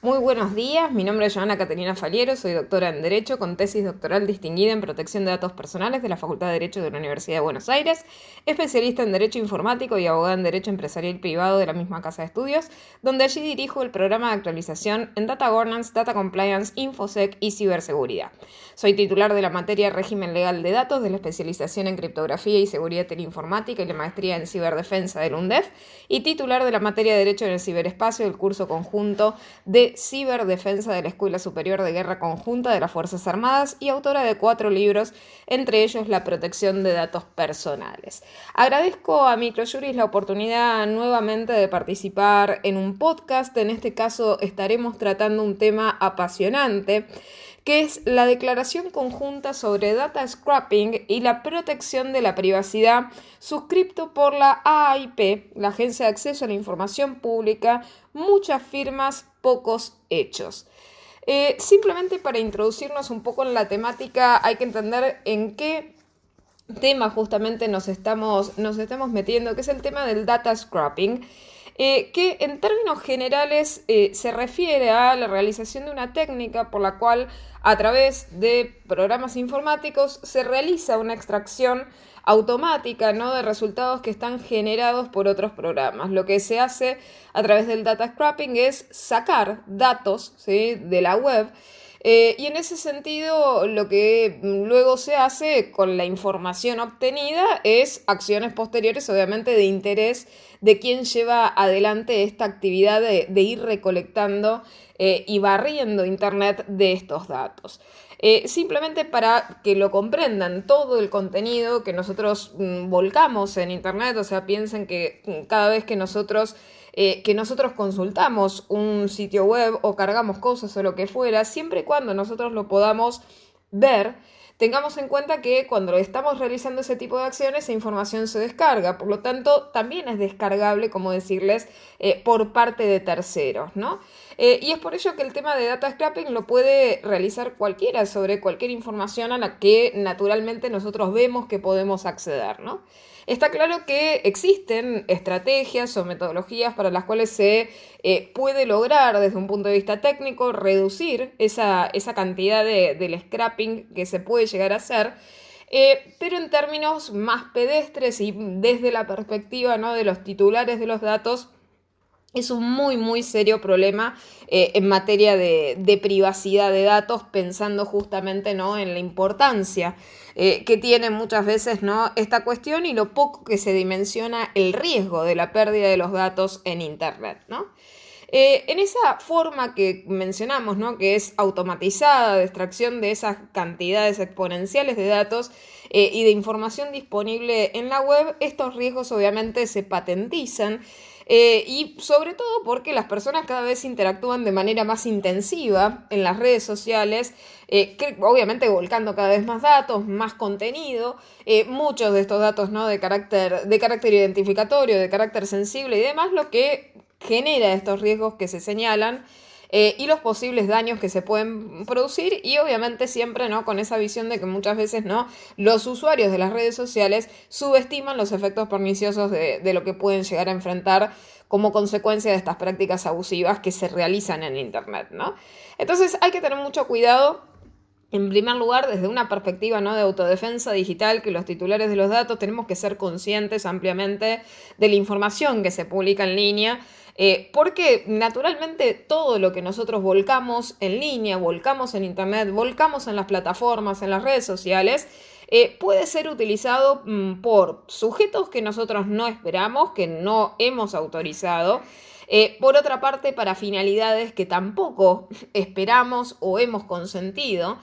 Muy buenos días, mi nombre es Joana Caterina Faliero, soy doctora en Derecho con tesis doctoral distinguida en protección de datos personales de la Facultad de Derecho de la Universidad de Buenos Aires, especialista en Derecho Informático y abogada en Derecho Empresarial Privado de la misma Casa de Estudios, donde allí dirijo el programa de actualización en Data Governance, Data Compliance, Infosec y Ciberseguridad. Soy titular de la materia Régimen Legal de Datos de la especialización en Criptografía y Seguridad Teleinformática y la maestría en Ciberdefensa del UNDEF y titular de la materia Derecho en el Ciberespacio del curso conjunto de Ciberdefensa de la Escuela Superior de Guerra Conjunta de las Fuerzas Armadas y autora de cuatro libros, entre ellos La protección de datos personales. Agradezco a Microjuris la oportunidad nuevamente de participar en un podcast. En este caso estaremos tratando un tema apasionante que es la Declaración Conjunta sobre Data Scrapping y la Protección de la Privacidad, suscrito por la AIP, la Agencia de Acceso a la Información Pública, muchas firmas, pocos hechos. Eh, simplemente para introducirnos un poco en la temática, hay que entender en qué tema justamente nos estamos, nos estamos metiendo, que es el tema del data scrapping. Eh, que en términos generales eh, se refiere a la realización de una técnica por la cual a través de programas informáticos se realiza una extracción automática ¿no? de resultados que están generados por otros programas. Lo que se hace a través del data scrapping es sacar datos de la web eh, y en ese sentido, lo que luego se hace con la información obtenida es acciones posteriores, obviamente, de interés de quien lleva adelante esta actividad de, ir recolectando eh, y barriendo Internet de estos datos. Eh, simplemente para que lo comprendan, todo el contenido que nosotros mm, volcamos en Internet, o sea, piensen que mm, cada vez que nosotros eh, que nosotros consultamos un sitio web o cargamos cosas o lo que fuera, siempre y cuando nosotros lo podamos ver, tengamos en cuenta que cuando estamos realizando ese tipo de acciones, esa información se descarga. Por lo tanto, también es descargable, como decirles, eh, por parte de terceros, ¿no? Eh, y es por ello que el tema de data scrapping lo puede realizar cualquiera sobre cualquier información a la que naturalmente nosotros vemos que podemos acceder, ¿no? Está claro que existen estrategias o metodologías para las cuales se eh, puede lograr desde un punto de vista técnico reducir esa, cantidad de, del scrapping que se puede llegar a hacer. Eh, pero en términos más pedestres y desde la perspectiva ¿no? de los titulares de los datos, es un muy, muy serio problema eh, en materia de, privacidad de datos, pensando justamente ¿no? en la importancia eh, que tiene muchas veces ¿no? esta cuestión y lo poco que se dimensiona el riesgo de la pérdida de los datos en Internet. ¿no? Eh, en esa forma que mencionamos, ¿no? que es automatizada de extracción de esas cantidades exponenciales de datos y de información disponible en la web, estos riesgos obviamente se patentizan eh, y sobre todo porque las personas cada vez interactúan de manera más intensiva en las redes sociales, eh, obviamente volcando cada vez más datos, más contenido, eh, muchos de estos datos ¿no? de, carácter, de carácter identificatorio, de carácter sensible y demás, lo que genera estos riesgos que se señalan. Y los posibles daños que se pueden producir y obviamente siempre no con esa visión de que muchas veces no los usuarios de las redes sociales subestiman los efectos perniciosos de, de lo que pueden llegar a enfrentar como consecuencia de estas prácticas abusivas que se realizan en Internet, ¿no? Entonces hay que tener mucho cuidado en primer lugar, desde una perspectiva ¿no? de autodefensa digital, que los titulares de los datos tenemos que ser conscientes ampliamente de la información que se publica en línea, eh, porque naturalmente todo lo que nosotros volcamos en línea, volcamos en Internet, volcamos en las plataformas, en las redes sociales, eh, puede ser utilizado mm, por sujetos que nosotros no esperamos, que no hemos autorizado. Eh, por otra parte, para finalidades que tampoco esperamos o hemos consentido.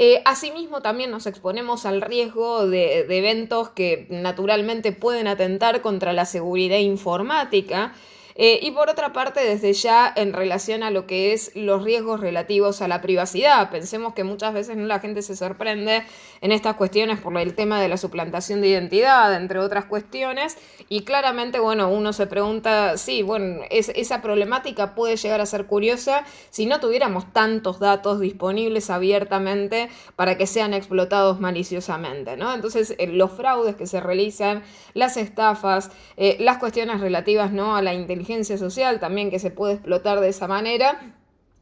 Eh, asimismo, también nos exponemos al riesgo de, eventos que naturalmente pueden atentar contra la seguridad informática eh, y por otra parte, desde ya en relación a lo que es los riesgos relativos a la privacidad, pensemos que muchas veces la gente se sorprende en estas cuestiones por el tema de la suplantación de identidad, entre otras cuestiones, y claramente, bueno, uno se pregunta, sí, bueno, esa problemática puede llegar a ser curiosa si no tuviéramos tantos datos disponibles abiertamente para que sean explotados maliciosamente, ¿no? Entonces, eh, los fraudes que se realizan, las estafas, eh, las cuestiones relativas, ¿no? A la inteligencia social también que se puede explotar de esa manera.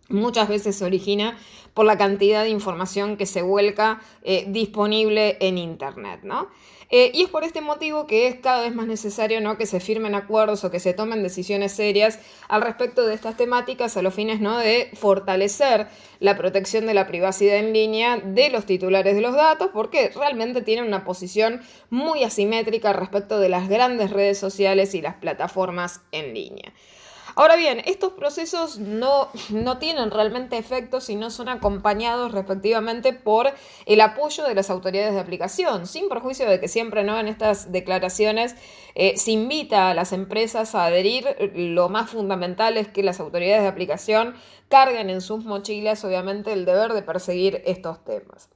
Muchas veces se origina por la cantidad de información que se vuelca eh, disponible en Internet, ¿no? Eh, y es por este motivo que es cada vez más necesario ¿no? que se firmen acuerdos o que se tomen decisiones serias al respecto de estas temáticas a los fines ¿no? de fortalecer la protección de la privacidad en línea de los titulares de los datos, porque realmente tienen una posición muy asimétrica respecto de las grandes redes sociales y las plataformas en línea. Ahora bien, estos procesos no, no tienen realmente efectos si no son acompañados respectivamente por el apoyo de las autoridades de aplicación, sin perjuicio de que siempre ¿no? en estas declaraciones eh, se invita a las empresas a adherir. Lo más fundamental es que las autoridades de aplicación carguen en sus mochilas, obviamente, el deber de perseguir estos temas.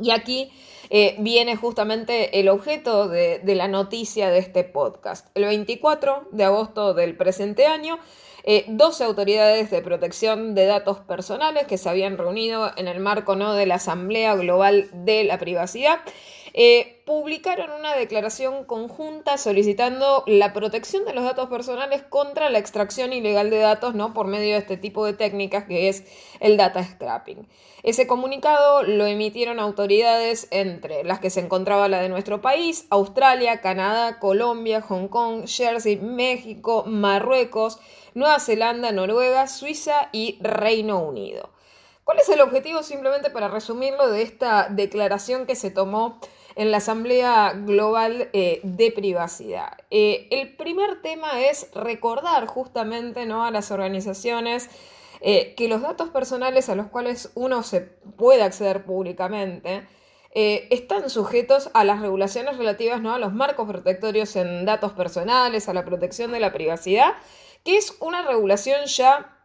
Y aquí eh, viene justamente el objeto de, la noticia de este podcast. El 24 de agosto del presente año, 12 eh, autoridades de protección de datos personales que se habían reunido en el marco ¿no? de la Asamblea Global de la Privacidad eh, publicaron una declaración conjunta solicitando la protección de los datos personales contra la extracción ilegal de datos ¿no? por medio de este tipo de técnicas que es el data scrapping. Ese comunicado lo emitieron autoridades entre las que se encontraba la de nuestro país, Australia, Canadá, Colombia, Hong Kong, Jersey, México, Marruecos, Nueva Zelanda, Noruega, Suiza y Reino Unido. ¿Cuál es el objetivo, simplemente para resumirlo, de esta declaración que se tomó en la Asamblea Global eh, de Privacidad. Eh, el primer tema es recordar justamente ¿no? a las organizaciones eh, que los datos personales a los cuales uno se puede acceder públicamente están sujetos a las regulaciones relativas ¿no? a los marcos protectorios en datos personales, a la protección de la privacidad, que es una regulación ya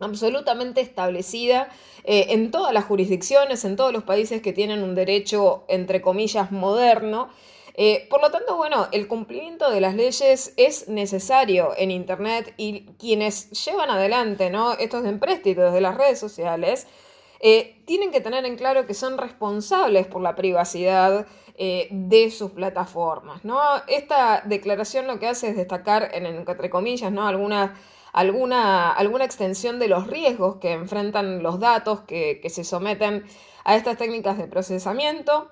absolutamente establecida eh, en todas las jurisdicciones, en todos los países que tienen un derecho, entre comillas, moderno. Eh, por lo tanto, bueno, el cumplimiento de las leyes es necesario en Internet y quienes llevan adelante ¿no? estos empréstitos de las redes sociales eh, tienen que tener en claro que son responsables por la privacidad de sus plataformas. ¿no? Esta declaración lo que hace es destacar, en, entre comillas, ¿no? algunas alguna, alguna extensión de los riesgos que enfrentan los datos que, se someten a estas técnicas de procesamiento,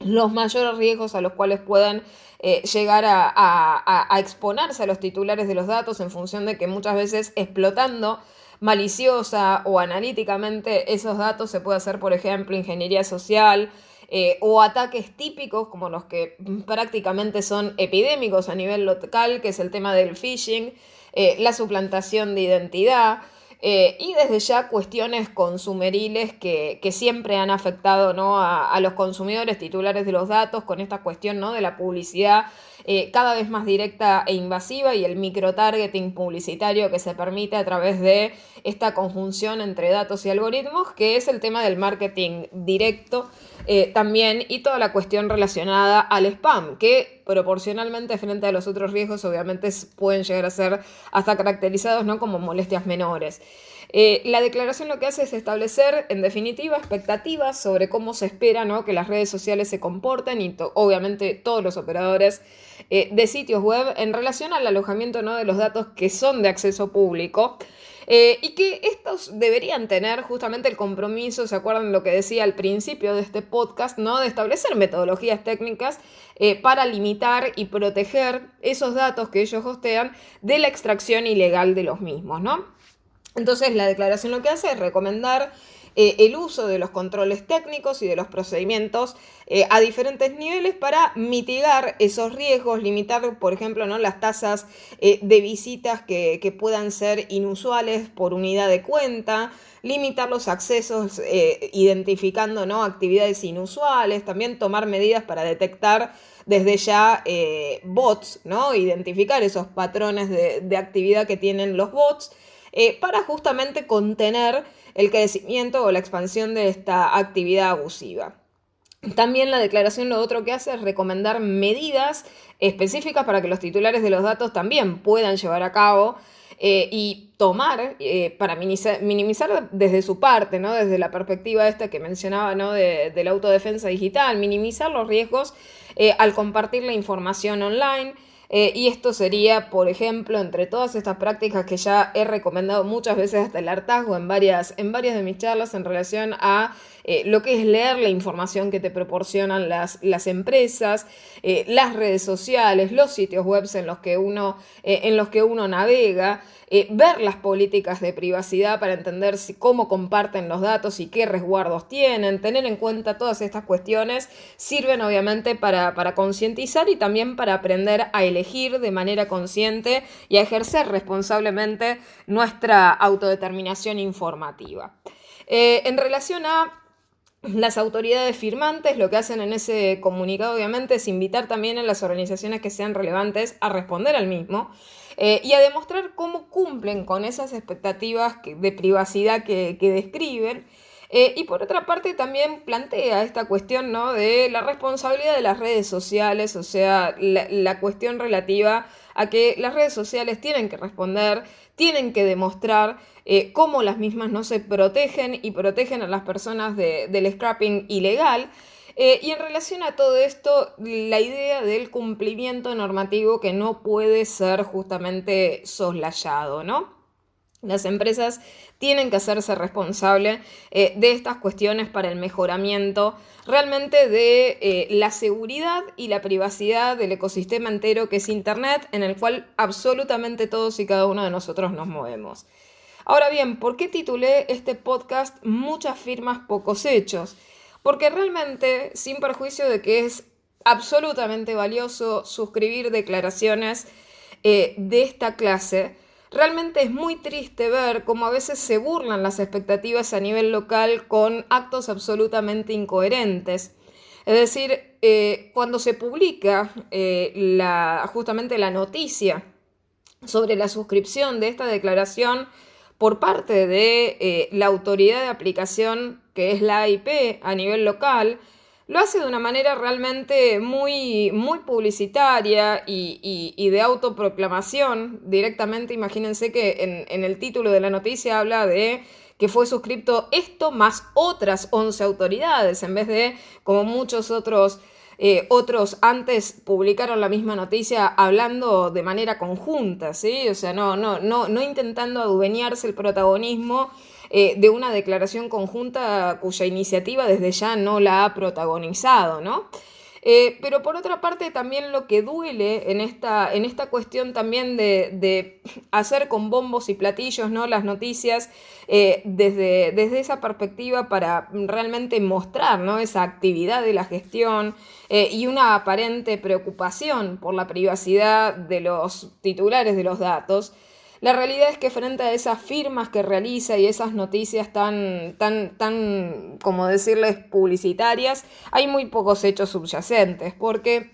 los mayores riesgos a los cuales puedan eh, llegar a, exponerse a los titulares de los datos en función de que muchas veces explotando maliciosa o analíticamente esos datos se puede hacer, por ejemplo, ingeniería social eh, o ataques típicos como los que prácticamente son epidémicos a nivel local, que es el tema del phishing, eh, la suplantación de identidad eh, y desde ya cuestiones consumeriles que, siempre han afectado ¿no? a, los consumidores titulares de los datos con esta cuestión ¿no? de la publicidad eh, cada vez más directa e invasiva y el microtargeting publicitario que se permite a través de esta conjunción entre datos y algoritmos, que es el tema del marketing directo eh, también y toda la cuestión relacionada al spam, que proporcionalmente frente a los otros riesgos obviamente pueden llegar a ser hasta caracterizados ¿no? como molestias menores. Eh, la declaración lo que hace es establecer, en definitiva, expectativas sobre cómo se espera ¿no? que las redes sociales se comporten y obviamente todos los operadores eh, de sitios web en relación al alojamiento ¿no? de los datos que son de acceso público. Eh, y que estos deberían tener justamente el compromiso, ¿se acuerdan lo que decía al principio de este podcast, ¿no? de establecer metodologías técnicas para limitar y proteger esos datos que ellos hostean de la extracción ilegal de los mismos, ¿no? Entonces la declaración lo que hace es recomendar eh, el uso de los controles técnicos y de los procedimientos eh, a diferentes niveles para mitigar esos riesgos, limitar, por ejemplo, ¿no? las tasas eh, de visitas que, puedan ser inusuales por unidad de cuenta, limitar los accesos identificando ¿no? actividades inusuales, también tomar medidas para detectar desde ya bots, ¿no? identificar esos patrones de actividad que tienen los bots. Eh, para justamente contener el crecimiento o la expansión de esta actividad abusiva. También la declaración lo otro que hace es recomendar medidas específicas para que los titulares de los datos también puedan llevar a cabo eh, y tomar eh, para minimizar, desde su parte, ¿no? desde la perspectiva esta que mencionaba ¿no? de, la autodefensa digital, minimizar los riesgos al compartir la información online, Eh, y esto sería, por ejemplo, entre todas estas prácticas que ya he recomendado muchas veces hasta el hartazgo en varias, en varias de mis charlas en relación a eh, lo que es leer la información que te proporcionan las, las empresas, eh, las redes sociales, los sitios web en los que uno, en los que uno navega. ver las políticas de privacidad para entender si, cómo comparten los datos y qué resguardos tienen, tener en cuenta todas estas cuestiones sirven obviamente para, para concientizar y también para aprender a elegir de manera consciente y a ejercer responsablemente nuestra autodeterminación informativa. Eh, en relación a las autoridades firmantes lo que hacen en ese comunicado obviamente es invitar también a las organizaciones que sean relevantes a responder al mismo eh, y a demostrar cómo cumplen con esas expectativas de privacidad que describen eh, y por otra parte también plantea esta cuestión ¿no? de la responsabilidad de las redes sociales, o sea, la, cuestión relativa a que las redes sociales tienen que responder, tienen que demostrar eh, cómo las mismas no se protegen y protegen a las personas del scrapping ilegal. Eh, y en relación a todo esto, la idea del cumplimiento normativo que no puede ser justamente soslayado, ¿no? Las empresas tienen que hacerse responsables eh, de estas cuestiones para el mejoramiento realmente de eh, la seguridad y la privacidad del ecosistema entero que es Internet, en el cual absolutamente todos y cada uno de nosotros nos movemos. Ahora bien, ¿por qué titulé este podcast Muchas firmas, pocos hechos? Porque realmente, sin perjuicio de que es absolutamente valioso suscribir declaraciones eh, de esta clase, Realmente es muy triste ver cómo a veces se burlan las expectativas a nivel local con actos absolutamente incoherentes. Es decir, eh, cuando se publica eh, justamente la noticia sobre la suscripción de esta declaración por parte de eh, la autoridad de aplicación, que es la AIP a nivel local, lo hace de una manera realmente muy, muy publicitaria y, de autoproclamación. Directamente, imagínense que en, el título de la noticia habla de que fue suscripto esto más otras 11 autoridades, en vez de, como muchos otros, eh, otros antes publicaron la misma noticia hablando de manera conjunta, ¿sí? O sea, no, no, no, no intentando adueñarse el protagonismo eh, de una declaración conjunta cuya iniciativa desde ya no la ha protagonizado, ¿no? Eh, pero por otra parte también lo que duele en esta, en esta cuestión también de, hacer con bombos y platillos ¿no? las noticias eh, desde, desde, esa perspectiva para realmente mostrar ¿no? esa actividad de la gestión y una aparente preocupación por la privacidad de los titulares de los datos. La realidad es que frente a esas firmas que realiza y esas noticias tan, tan, tan, como decirles, publicitarias, hay muy pocos hechos subyacentes, porque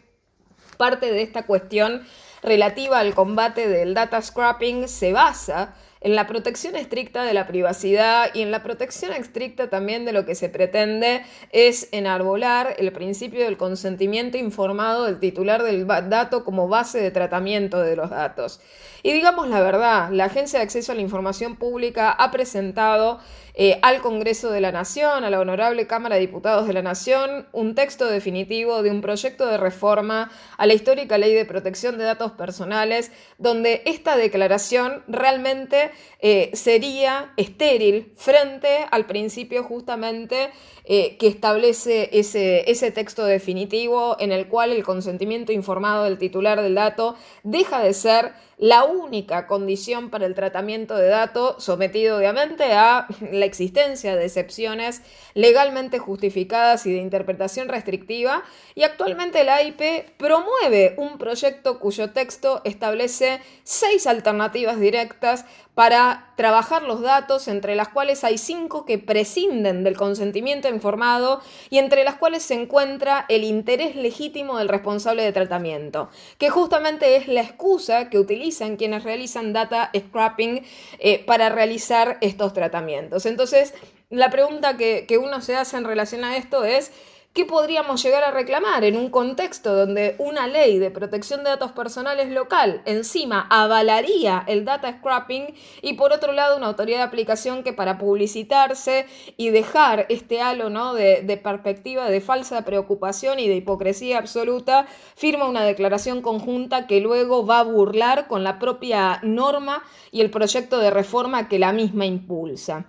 parte de esta cuestión relativa al combate del data scrapping se basa en la protección estricta de la privacidad y en la protección estricta también de lo que se pretende es enarbolar el principio del consentimiento informado del titular del dato como base de tratamiento de los datos. Y digamos la verdad, la Agencia de Acceso a la Información Pública ha presentado eh, al Congreso de la Nación, a la Honorable Cámara de Diputados de la Nación, un texto definitivo de un proyecto de reforma a la histórica Ley de Protección de Datos Personales, donde esta declaración realmente eh, sería estéril frente al principio justamente eh, que establece ese, ese texto definitivo en el cual el consentimiento informado del titular del dato deja de ser la única condición para el tratamiento de datos, sometido obviamente a la existencia de excepciones legalmente justificadas y de interpretación restrictiva, y actualmente la AIP promueve un proyecto cuyo texto establece seis alternativas directas para trabajar los datos, entre las cuales hay cinco que prescinden del consentimiento informado y entre las cuales se encuentra el interés legítimo del responsable de tratamiento, que justamente es la excusa que utilizan quienes realizan data scrapping eh, para realizar estos tratamientos. Entonces, la pregunta que, que uno se hace en relación a esto es, ¿Qué podríamos llegar a reclamar en un contexto donde una ley de protección de datos personales local encima avalaría el data scrapping y por otro lado una autoridad de aplicación que para publicitarse y dejar este halo de perspectiva de falsa preocupación y de hipocresía absoluta firma una declaración conjunta que luego va a burlar con la propia norma y el proyecto de reforma que la misma impulsa?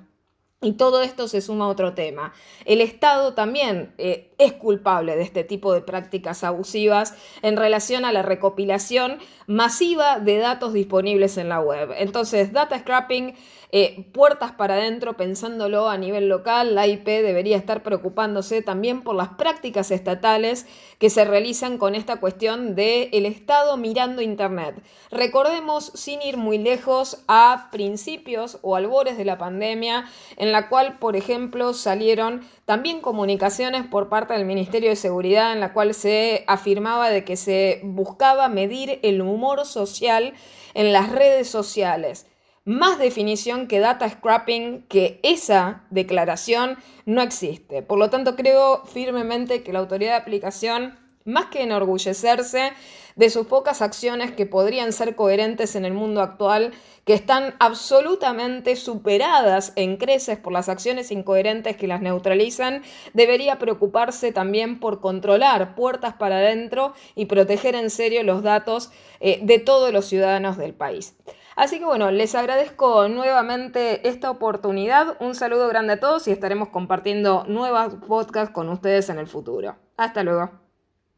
Y todo esto se suma a otro tema. El Estado también eh, es culpable de este tipo de prácticas abusivas en relación a la recopilación masiva de datos disponibles en la web. Entonces, data scrapping eh, puertas para adentro, pensándolo a nivel local, la IP debería estar preocupándose también por las prácticas estatales que se realizan con esta cuestión del el Estado mirando Internet. Recordemos, sin ir muy lejos, a principios o albores de la pandemia, en la cual, por ejemplo, salieron también comunicaciones por parte del Ministerio de Seguridad en la cual se afirmaba de que se buscaba medir el humor social en las redes sociales más definición que data scrapping, que esa declaración no existe. Por lo tanto, creo firmemente que la autoridad de aplicación, más que enorgullecerse de sus pocas acciones que podrían ser coherentes en el mundo actual, que están absolutamente superadas en creces por las acciones incoherentes que las neutralizan, debería preocuparse también por controlar puertas para adentro y proteger en serio los datos eh, de todos los ciudadanos del país. Así que bueno, les agradezco nuevamente esta oportunidad. Un saludo grande a todos y estaremos compartiendo nuevas podcasts con ustedes en el futuro. Hasta luego.